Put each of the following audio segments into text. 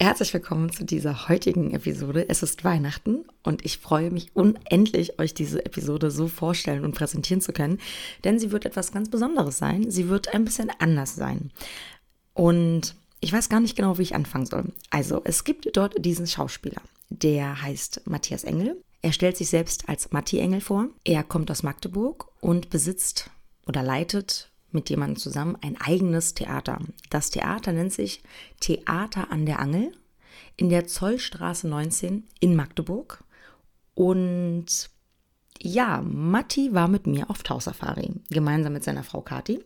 Herzlich willkommen zu dieser heutigen Episode. Es ist Weihnachten und ich freue mich unendlich, euch diese Episode so vorstellen und präsentieren zu können, denn sie wird etwas ganz Besonderes sein. Sie wird ein bisschen anders sein. Und ich weiß gar nicht genau, wie ich anfangen soll. Also, es gibt dort diesen Schauspieler, der heißt Matthias Engel. Er stellt sich selbst als Matti Engel vor. Er kommt aus Magdeburg und besitzt oder leitet mit jemandem zusammen ein eigenes Theater. Das Theater nennt sich Theater an der Angel in der Zollstraße 19 in Magdeburg. Und ja, Matti war mit mir auf Tauchsafari, gemeinsam mit seiner Frau Kati.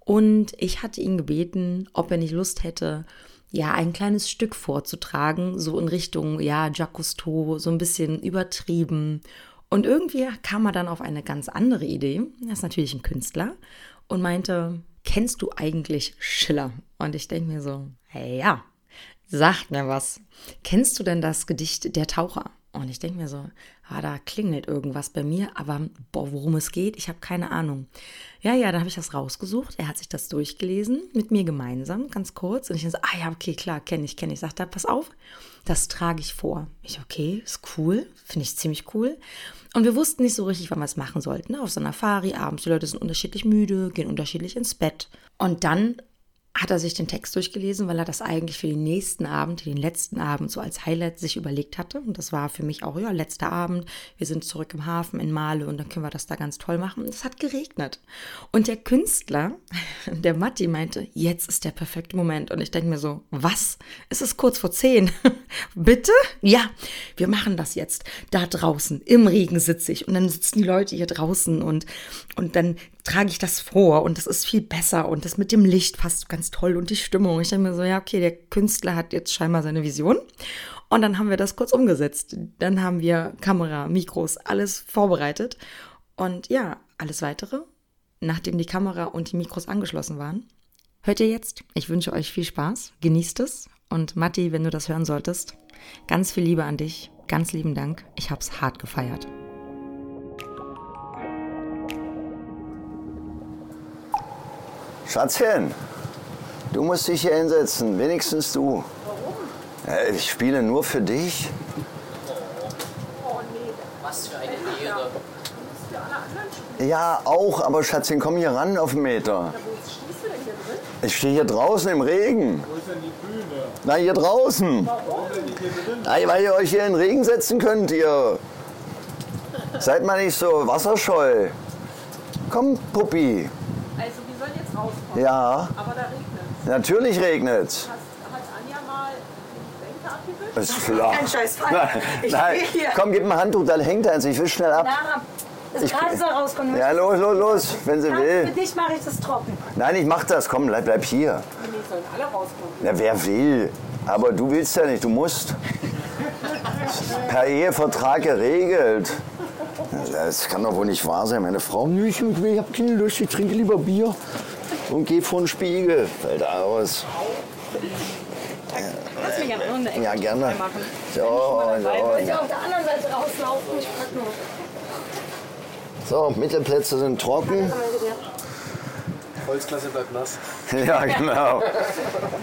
Und ich hatte ihn gebeten, ob er nicht Lust hätte, ja, ein kleines Stück vorzutragen, so in Richtung, ja, Jacques Cousteau, so ein bisschen übertrieben. Und irgendwie kam er dann auf eine ganz andere Idee. Er ist natürlich ein Künstler und meinte, kennst du eigentlich Schiller? Und ich denke mir so, hey, ja, sagt mir was. Kennst du denn das Gedicht Der Taucher? Und ich denke mir so, ah, da klingelt irgendwas bei mir, aber boah, worum es geht, ich habe keine Ahnung. Ja, ja, dann habe ich das rausgesucht. Er hat sich das durchgelesen, mit mir gemeinsam, ganz kurz. Und ich so, ah ja, okay, klar, kenne ich, kenne ich. Sagt er, pass auf, das trage ich vor. Ich, okay, ist cool, finde ich ziemlich cool. Und wir wussten nicht so richtig, wann wir es machen sollten. Ne? Auf so einer Fari abends, die Leute sind unterschiedlich müde, gehen unterschiedlich ins Bett. Und dann hat er sich den Text durchgelesen, weil er das eigentlich für den nächsten Abend, den letzten Abend so als Highlight sich überlegt hatte. Und das war für mich auch, ja, letzter Abend. Wir sind zurück im Hafen in Male und dann können wir das da ganz toll machen. Und es hat geregnet. Und der Künstler, der Matti, meinte, jetzt ist der perfekte Moment. Und ich denke mir so, was? Es ist kurz vor zehn. Bitte? Ja, wir machen das jetzt. Da draußen, im Regen sitze ich. Und dann sitzen die Leute hier draußen und, und dann trage ich das vor und das ist viel besser und das mit dem Licht passt ganz toll und die Stimmung. Ich denke mir so, ja, okay, der Künstler hat jetzt scheinbar seine Vision. Und dann haben wir das kurz umgesetzt. Dann haben wir Kamera, Mikros, alles vorbereitet. Und ja, alles weitere, nachdem die Kamera und die Mikros angeschlossen waren, hört ihr jetzt. Ich wünsche euch viel Spaß, genießt es. Und Matti, wenn du das hören solltest, ganz viel Liebe an dich, ganz lieben Dank. Ich hab's hart gefeiert. Schatzchen, du musst dich hier hinsetzen, wenigstens du. Warum? Ich spiele nur für dich. Oh nee, was für eine Ehre. Ja, auch, aber Schatzchen, komm hier ran auf den Meter. Ja, wo stehst du denn hier drin? Ich stehe hier draußen im Regen. Wo ist denn die Bühne? Na, hier draußen. Warum? Na, weil ihr euch hier in den Regen setzen könnt, ihr. Seid mal nicht so wasserscheu. Komm, Puppi. Also, wir sollen jetzt rauskommen. Ja, Aber da regnet es. natürlich regnet's. Hat, hat Anja mal die Bänke abgewischt? Ist klar. Kein Scheißfall. Nein, Ich nein. will hier. komm, gib mir ein Handtuch, da hängt eins. Ich will schnell ab. Lara, das Ich- gerade soll rauskommen. Ja, los, los, los, wenn sie Für will. dich mache ich das trocken. Nein, ich mach das. Komm, bleib, bleib hier. Nee, sollen alle rauskommen. Na, wer will? Aber du willst ja nicht, du musst. Per Ehevertrag geregelt. Das kann doch wohl nicht wahr sein. Meine Frau, "Nö, ich, ich habe keine Lust, ich trinke lieber Bier und gehe vor den Spiegel. Fällt aus. Lass mich an irgendeine Ecke Ja, gerne. machen. So, Ich so, will auf der anderen Seite rauslaufen. Ich frag nur. so, Mittelplätze sind trocken. Holzklasse bleibt nass. Ja, genau.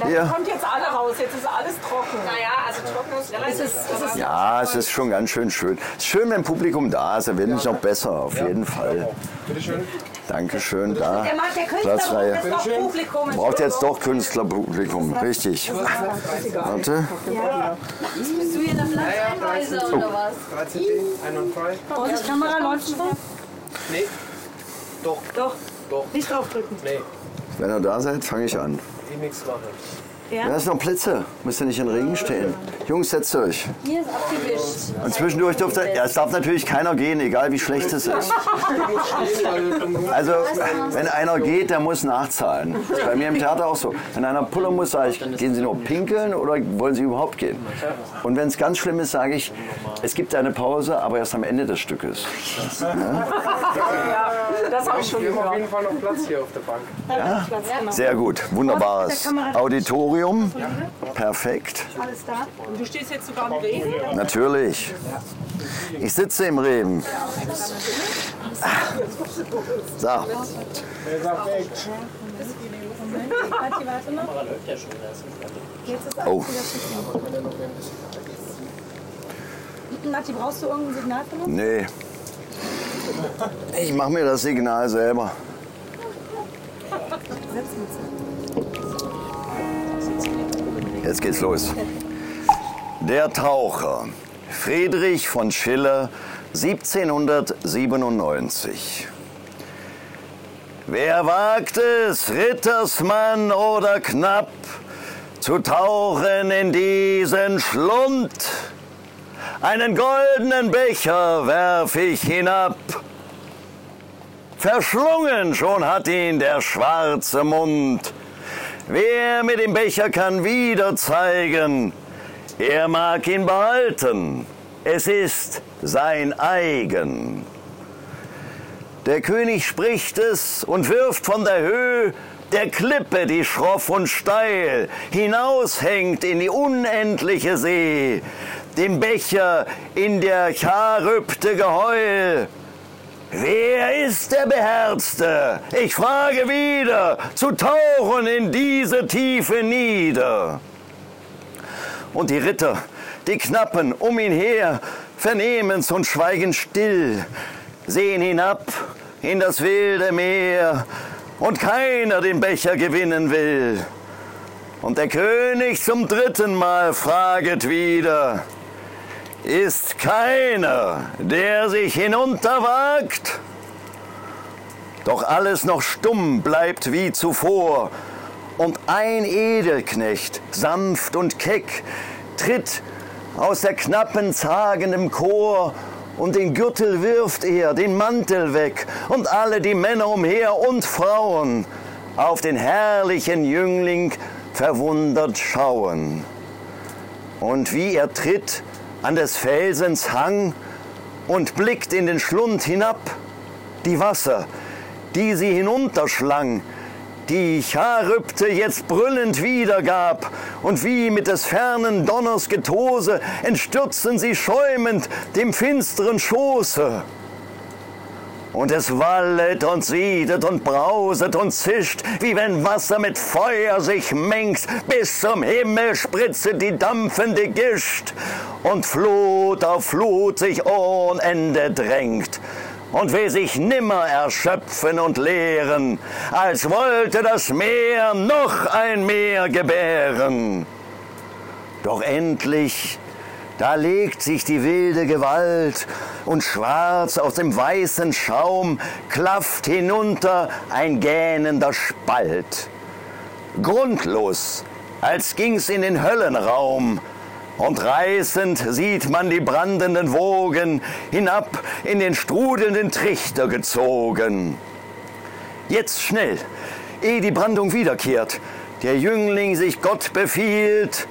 Hier. Kommt jetzt alle raus, jetzt ist alles trocken. Naja, also trocken ist es. Ist, es ist, Ja, es ist schon ganz schön schön. Es ist schön, wenn Publikum da ist. Da wird es noch besser, auf jeden Fall. Bitte schön. Dankeschön, da. der macht der Künstler Publikum. Braucht jetzt doch Künstlerpublikum, richtig. Warte. Bist du hier der Platzeinweiser oder was? 13 ein und frei. Vorsicht, Kamera läuft schon. Nee. Doch. Doch, Doch. nicht draufdrücken. Nee. Wenn ihr da seid, fange ich an. Ich nichts mache. Ja, ist noch Plätze. Müsst ihr nicht in den Regen stehen. Jungs, setzt euch. Hier ist abgewischt. Und zwischendurch dürfte, ja, es darf natürlich keiner gehen, egal wie schlecht es ist. Also, wenn einer geht, der muss nachzahlen. Das ist bei mir im Theater auch so. Wenn einer pullern muss, sage ich, gehen Sie nur pinkeln oder wollen Sie überhaupt gehen? Und wenn es ganz schlimm ist, sage ich, es gibt eine Pause, aber erst am Ende des Stückes. Das habe ich schon Wir haben auf jeden Fall noch Platz hier auf der Bank. Sehr gut, wunderbares Auditorium. Perfekt, Alles da. Und du stehst jetzt sogar im Regen? natürlich. Ich sitze im Reben. So, oh. Nati, brauchst du irgendein Signal von uns? Nee. Ich mache mir das Signal selber. Jetzt geht's los. Der Taucher. Friedrich von Schiller, 1797. Wer wagt es, Rittersmann oder Knapp, zu tauchen in diesen Schlund? Einen goldenen Becher werf ich hinab. Verschlungen schon hat ihn der schwarze Mund. Wer mit dem Becher kann wieder zeigen, er mag ihn behalten, es ist sein eigen. Der König spricht es und wirft von der Höhe der Klippe, die schroff und steil hinaushängt in die unendliche See, den Becher in der Charybde Geheul. Wer ist der Beherzte? Ich frage wieder, zu tauchen in diese Tiefe nieder. Und die Ritter, die Knappen um ihn her, vernehmen's und schweigen still, sehen hinab in das wilde Meer, und keiner den Becher gewinnen will. Und der König zum dritten Mal fraget wieder, ist keiner, der sich hinunterwagt? Doch alles noch stumm bleibt wie zuvor, und ein Edelknecht, sanft und keck, tritt aus der knappen zagendem Chor, und den Gürtel wirft er, den Mantel weg, und alle die Männer umher und Frauen auf den herrlichen Jüngling verwundert schauen. Und wie er tritt an des Felsens Hang und blickt in den Schlund hinab, die Wasser, die sie hinunterschlang, die Charybde jetzt brüllend wiedergab, und wie mit des fernen Donners Getose entstürzen sie schäumend dem finsteren Schoße. Und es wallet und siedet und brauset und zischt, wie wenn Wasser mit Feuer sich mengt, bis zum Himmel spritzet die dampfende Gischt, und Flut auf Flut sich ohne Ende drängt. Und will sich nimmer erschöpfen und leeren, als wollte das Meer noch ein Meer gebären. Doch endlich, da legt sich die wilde Gewalt, und schwarz aus dem weißen Schaum klafft hinunter ein gähnender Spalt. Grundlos, als ging's in den Höllenraum, und reißend sieht man die brandenden Wogen hinab in den strudelnden Trichter gezogen. Jetzt schnell, ehe die Brandung wiederkehrt, der Jüngling sich Gott befiehlt,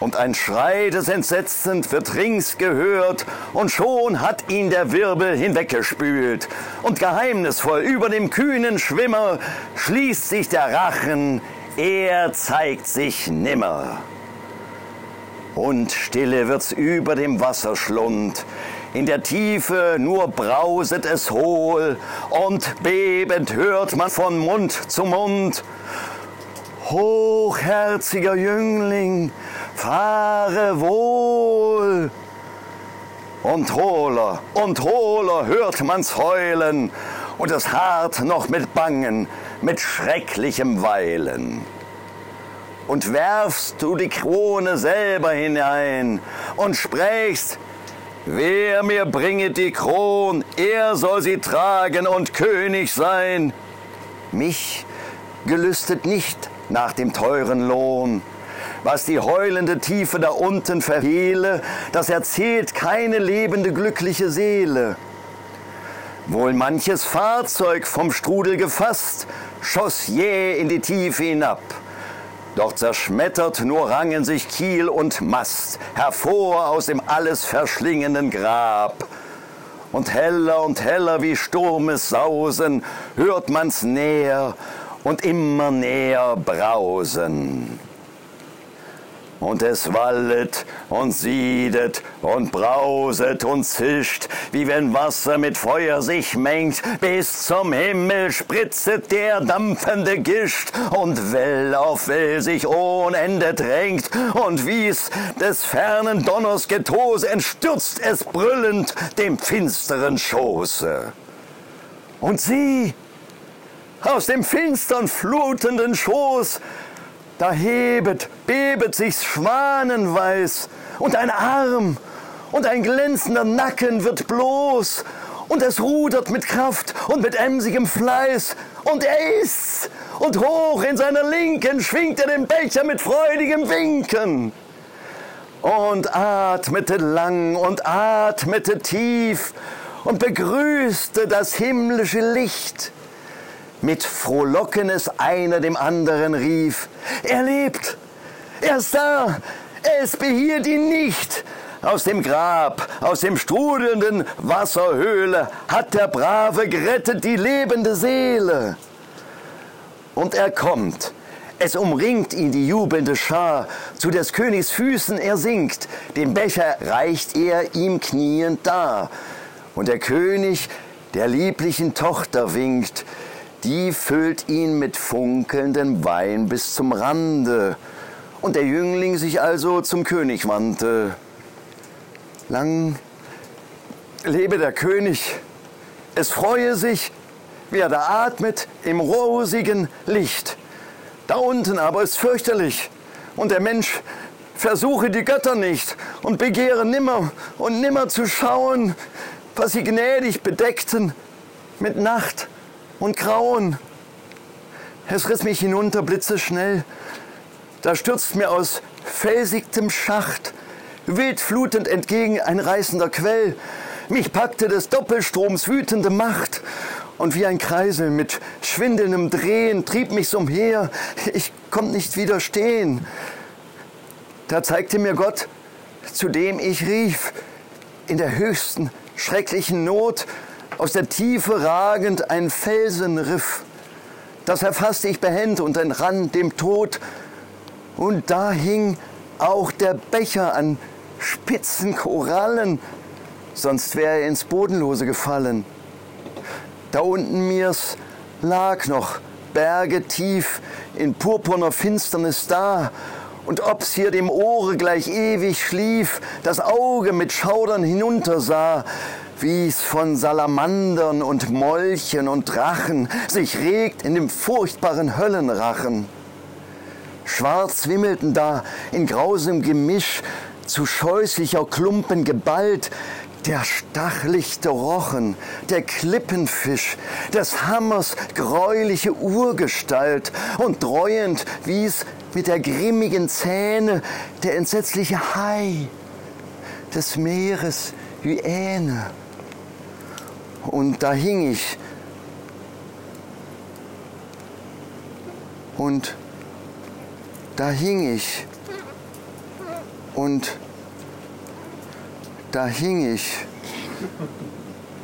und ein Schrei des Entsetzens wird rings gehört, und schon hat ihn der Wirbel hinweggespült, und geheimnisvoll über dem kühnen Schwimmer schließt sich der Rachen, er zeigt sich nimmer. Und stille wird's über dem Wasserschlund. In der Tiefe nur brauset es hohl und bebend hört man von Mund zu Mund. Hochherziger Jüngling, fahre wohl. Und hohler und hohler hört man's heulen und es hart noch mit Bangen, mit schrecklichem Weilen und werfst du die Krone selber hinein und sprächst, wer mir bringet die Kron, er soll sie tragen und König sein. Mich gelüstet nicht nach dem teuren Lohn. Was die heulende Tiefe da unten verhehle, das erzählt keine lebende glückliche Seele. Wohl manches Fahrzeug vom Strudel gefasst, schoss jäh in die Tiefe hinab. Doch zerschmettert nur rangen sich Kiel und Mast hervor aus dem alles verschlingenden Grab. Und heller und heller wie Sturmes Sausen hört man's näher und immer näher brausen. Und es wallet und siedet und brauset und zischt, wie wenn Wasser mit Feuer sich mengt. Bis zum Himmel spritzet der dampfende Gischt und Well auf Well sich ohne Ende drängt. Und wie's des fernen Donners Getose entstürzt es brüllend dem finsteren Schoße. Und sieh, aus dem finstern flutenden Schoß da hebet, bebet sich's schwanenweiß. Und ein Arm und ein glänzender Nacken wird bloß. Und es rudert mit Kraft und mit emsigem Fleiß. Und er ist's. Und hoch in seiner Linken schwingt er den Becher mit freudigem Winken. Und atmete lang und atmete tief und begrüßte das himmlische Licht mit Frohlockenes einer dem anderen rief, er lebt, er ist da, es behielt ihn nicht. Aus dem Grab, aus dem strudelnden Wasserhöhle hat der Brave gerettet die lebende Seele. Und er kommt, es umringt ihn die jubelnde Schar, zu des Königs Füßen er sinkt, den Becher reicht er ihm kniend dar. Und der König der lieblichen Tochter winkt, die füllt ihn mit funkelndem Wein bis zum Rande. Und der Jüngling sich also zum König wandte. Lang lebe der König, es freue sich, wer da atmet im rosigen Licht. Da unten aber ist fürchterlich und der Mensch versuche die Götter nicht und begehre nimmer und nimmer zu schauen, was sie gnädig bedeckten mit Nacht und Grauen. Es riss mich hinunter blitzeschnell. Da stürzt mir aus felsigtem Schacht wildflutend entgegen ein reißender Quell. Mich packte des Doppelstroms wütende Macht und wie ein Kreisel mit schwindelndem Drehen trieb mich's umher. Ich konnt nicht widerstehen. Da zeigte mir Gott, zu dem ich rief, in der höchsten schrecklichen Not, aus der Tiefe ragend ein Felsenriff. Das erfasste ich behend und entrann dem Tod. Und da hing auch der Becher an spitzen Korallen, sonst wäre er ins Bodenlose gefallen. Da unten mir's lag noch Berge tief in purpurner Finsternis da, und ob's hier dem Ohre gleich ewig schlief, das Auge mit Schaudern hinuntersah, wie's von Salamandern und Molchen und Drachen sich regt in dem furchtbaren Höllenrachen. Schwarz wimmelten da in grausem Gemisch zu scheußlicher Klumpen geballt der stachlichte Rochen, der Klippenfisch, des Hammers greuliche Urgestalt und dreuend wie's mit der grimmigen Zähne der entsetzliche Hai des Meeres Hyäne und da hing ich. Und da hing ich. Und da hing ich.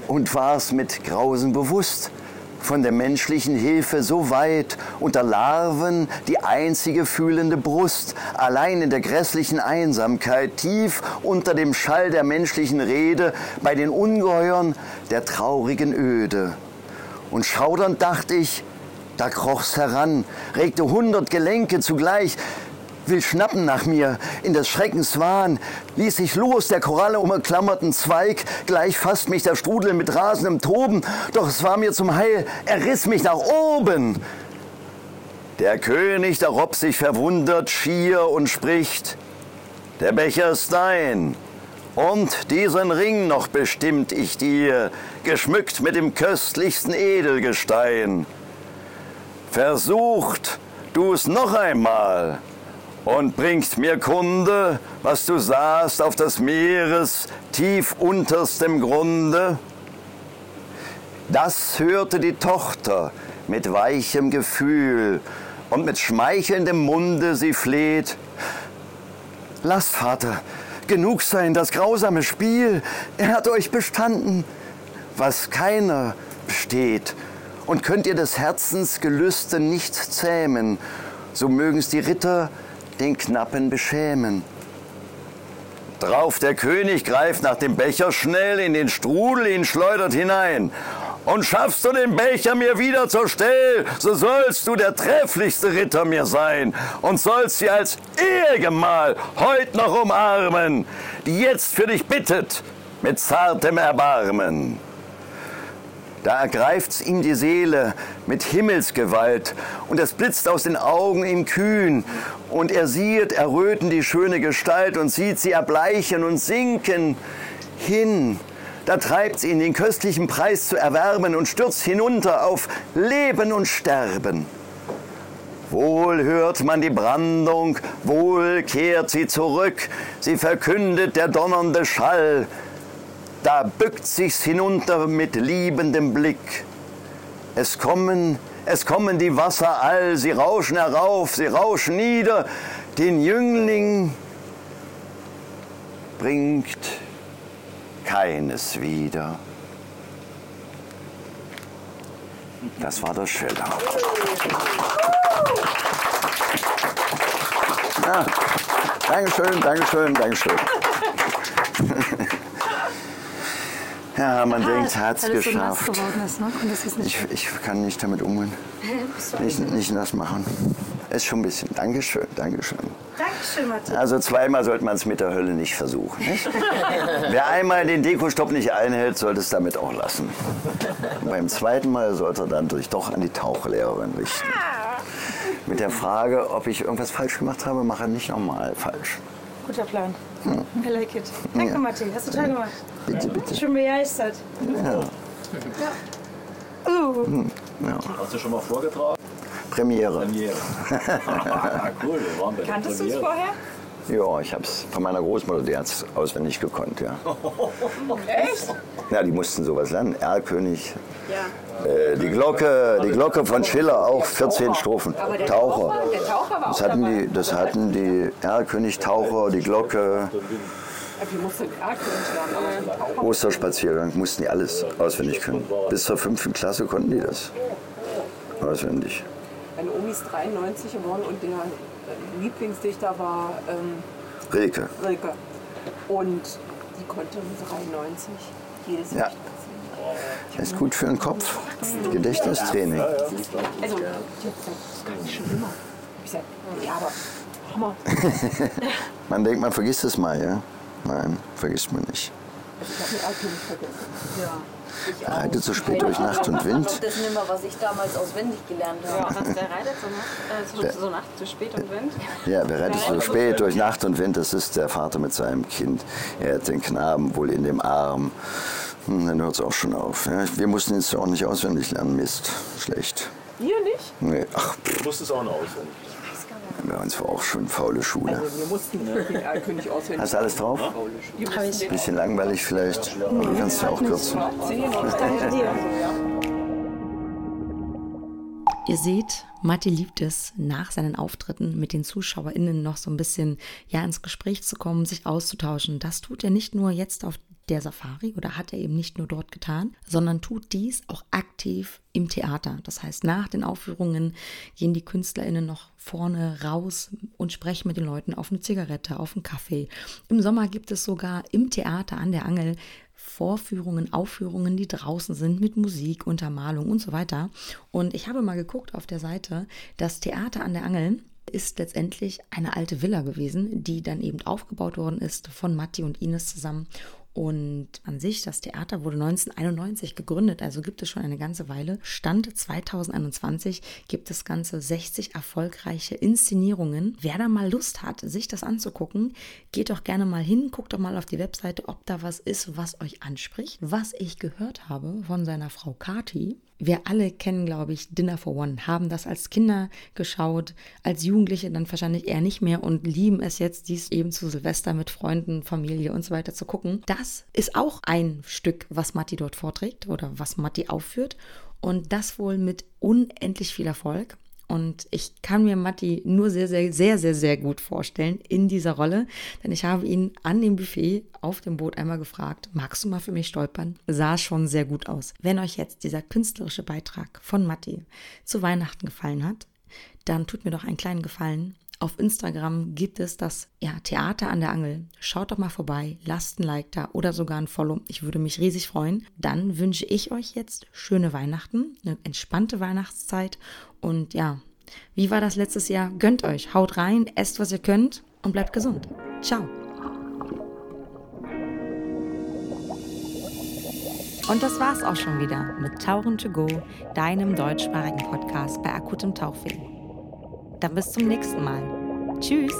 Und war es mit Grausen bewusst, von der menschlichen Hilfe so weit unter Larven die einzige fühlende Brust, allein in der grässlichen Einsamkeit, tief unter dem Schall der menschlichen Rede, bei den Ungeheuern der traurigen Öde. Und schaudernd dachte ich, da kroch's heran, regte hundert Gelenke zugleich, will schnappen nach mir, in des Schreckens Wahn, ließ sich los der Koralle umklammerten Zweig, gleich fasst mich der Strudel mit rasendem Toben, doch es war mir zum Heil, er riss mich nach oben. Der König darob sich verwundert schier und spricht, der Becher ist dein, und diesen Ring noch bestimmt ich dir, geschmückt mit dem köstlichsten Edelgestein. Versucht du's noch einmal und bringst mir Kunde, was du sahst auf des Meeres tief unterstem Grunde? Das hörte die Tochter mit weichem Gefühl und mit schmeichelndem Munde sie fleht. Lasst, Vater, genug sein, das grausame Spiel. Er hat euch bestanden, was keiner besteht. Und könnt ihr des Herzens Gelüste nicht zähmen, so mögen's die Ritter den Knappen beschämen. Drauf der König greift nach dem Becher schnell in den Strudel, ihn schleudert hinein. Und schaffst du den Becher mir wieder zur Stell, so sollst du der trefflichste Ritter mir sein und sollst sie als Ehegemahl heut noch umarmen, die jetzt für dich bittet mit zartem Erbarmen. Da ergreift's ihm die Seele mit Himmelsgewalt und es blitzt aus den Augen ihm kühn und er sieht erröten die schöne Gestalt und sieht sie erbleichen und sinken hin. Da treibt's ihn, den köstlichen Preis zu erwerben und stürzt hinunter auf Leben und Sterben. Wohl hört man die Brandung, wohl kehrt sie zurück, sie verkündet der donnernde Schall, da bückt sich's hinunter mit liebendem Blick. Es kommen, es kommen die Wasser all, sie rauschen herauf, sie rauschen nieder. Den Jüngling bringt keines wieder. Das war der Schiller. Ja, Dankeschön, Dankeschön, Dankeschön. Ja, man denkt, hat es geschafft. So ist, ne? Ich, ich kann nicht damit umgehen. Nicht, nicht das machen. Ist schon ein bisschen. Dankeschön, Dankeschön. Dankeschön, Martin. Also zweimal sollte man es mit der Hölle nicht versuchen. Nicht? Wer einmal den Dekostopp nicht einhält, sollte es damit auch lassen. Und beim zweiten Mal sollte er dann durch doch an die Tauchlehrerin richten. Mit der Frage, ob ich irgendwas falsch gemacht habe, mache nicht nochmal falsch. Guter Plan. I like it. Danke, Ja. Martin. Hast du toll gemacht. Bitte, bitte. Ich bin begeistert. Ja. Uh, Ja. Hast du schon mal vorgetragen? Premiere. Premiere. cool, wir waren bei der kanntest du es vorher? Ja, ich habe es von meiner Großmutter, die hat es auswendig gekonnt, ja. Echt? Ja, die mussten sowas lernen. Erlkönig, Ja. Äh, die Glocke, die Glocke von Schiller auch 14 Strophen. Taucher. Das hatten die, das hatten die Erlkönig, Taucher, die Glocke, Osterspaziergang, mussten die alles auswendig können. Bis zur fünften Klasse konnten die das auswendig. Meine Omi ist 93 geworden und der äh, Lieblingsdichter war ähm, Rilke. Rilke. Und die konnte mit 93 jedes Ja. Gedicht singen. Ist gut für den Kopf. Gedächtnistraining. Also, die das kann ich schon immer. Ich sag, ja, aber Hammer. Man denkt, man vergisst es mal, ja? Nein, vergisst man nicht. Also, ich habe den Erlkönig vergessen. Er reitet so spät durch Nacht und Wind. Das ist nicht mehr, was ich damals auswendig gelernt habe. Was, der reitet so nachts, äh, so, so spät und Wind? Ja, wer reitet so spät durch Nacht und Wind? Das ist der Vater mit seinem Kind. Er hat den Knaben wohl in dem Arm. Hm, Dann hört es auch schon auf. Ja, wir mussten es auch nicht auswendig lernen. Mist, schlecht. Ihr nicht? Nee, ach, Du musstest auch noch auswendig. bei uns war auch schon faule Schule. Also, wir mussten den Erlkönig auswendig Hast du alles drauf? Wir mussten den Bisschen langweilig vielleicht, aber du kannst ja auch kürzen. sehen. Danke dir. Ihr seht, Matti liebt es, nach seinen Auftritten mit den ZuschauerInnen noch so ein bisschen ja, ins Gespräch zu kommen, sich auszutauschen. Das tut er nicht nur jetzt auf der Safari oder hat er eben nicht nur dort getan, sondern tut dies auch aktiv im Theater. Das heißt, nach den Aufführungen gehen die KünstlerInnen noch vorne raus und sprechen mit den Leuten auf eine Zigarette, auf einen Kaffee. Im Sommer gibt es sogar im Theater an der Angel Vorführungen, Aufführungen, die draußen sind mit Musik, Untermalung und so weiter. Und ich habe mal geguckt auf der Seite, das Theater an der Angel ist letztendlich eine alte Villa gewesen, die dann eben aufgebaut worden ist von Matti und Ines zusammen. Und an sich, das Theater wurde 1991 gegründet, also gibt es schon eine ganze Weile. Stand 2021 gibt es ganze 60 erfolgreiche Inszenierungen. Wer da mal Lust hat, sich das anzugucken, geht doch gerne mal hin, guckt doch mal auf die Webseite, ob da was ist, was euch anspricht. Was ich gehört habe von seiner Frau Kati, wir alle kennen, glaube ich, Dinner for One, haben das als Kinder geschaut, als Jugendliche dann wahrscheinlich eher nicht mehr und lieben es jetzt, dies eben zu Silvester mit Freunden, Familie und so weiter zu gucken. Das ist auch ein Stück, was Matti dort vorträgt oder was Matti aufführt und das wohl mit unendlich viel Erfolg. Und ich kann mir Matti nur sehr, sehr, sehr, sehr, sehr gut vorstellen in dieser Rolle. Denn ich habe ihn an dem Buffet auf dem Boot einmal gefragt, magst du mal für mich stolpern? Sah schon sehr gut aus. Wenn euch jetzt dieser künstlerische Beitrag von Matti zu Weihnachten gefallen hat, dann tut mir doch einen kleinen Gefallen auf Instagram gibt es das ja, Theater an der Angel. Schaut doch mal vorbei, lasst ein Like da oder sogar ein Follow. Ich würde mich riesig freuen. Dann wünsche ich euch jetzt schöne Weihnachten, eine entspannte Weihnachtszeit und ja, wie war das letztes Jahr? Gönnt euch, haut rein, esst was ihr könnt und bleibt gesund. Ciao. Und das war's auch schon wieder mit Tauchen to go, deinem deutschsprachigen Podcast bei akutem Tauchweh. Dann bis zum nächsten Mal. Tschüss.